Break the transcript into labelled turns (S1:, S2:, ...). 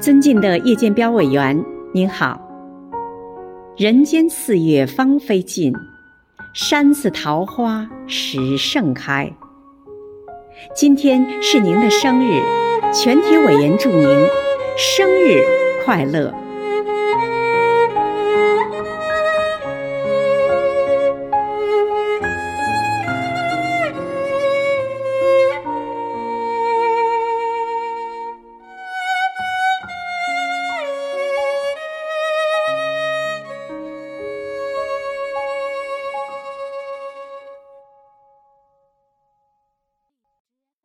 S1: 尊敬的叶建彪委员您好。人间四月芳菲尽山寺桃花始盛开。今天是您的生日全体委员祝您生日快乐。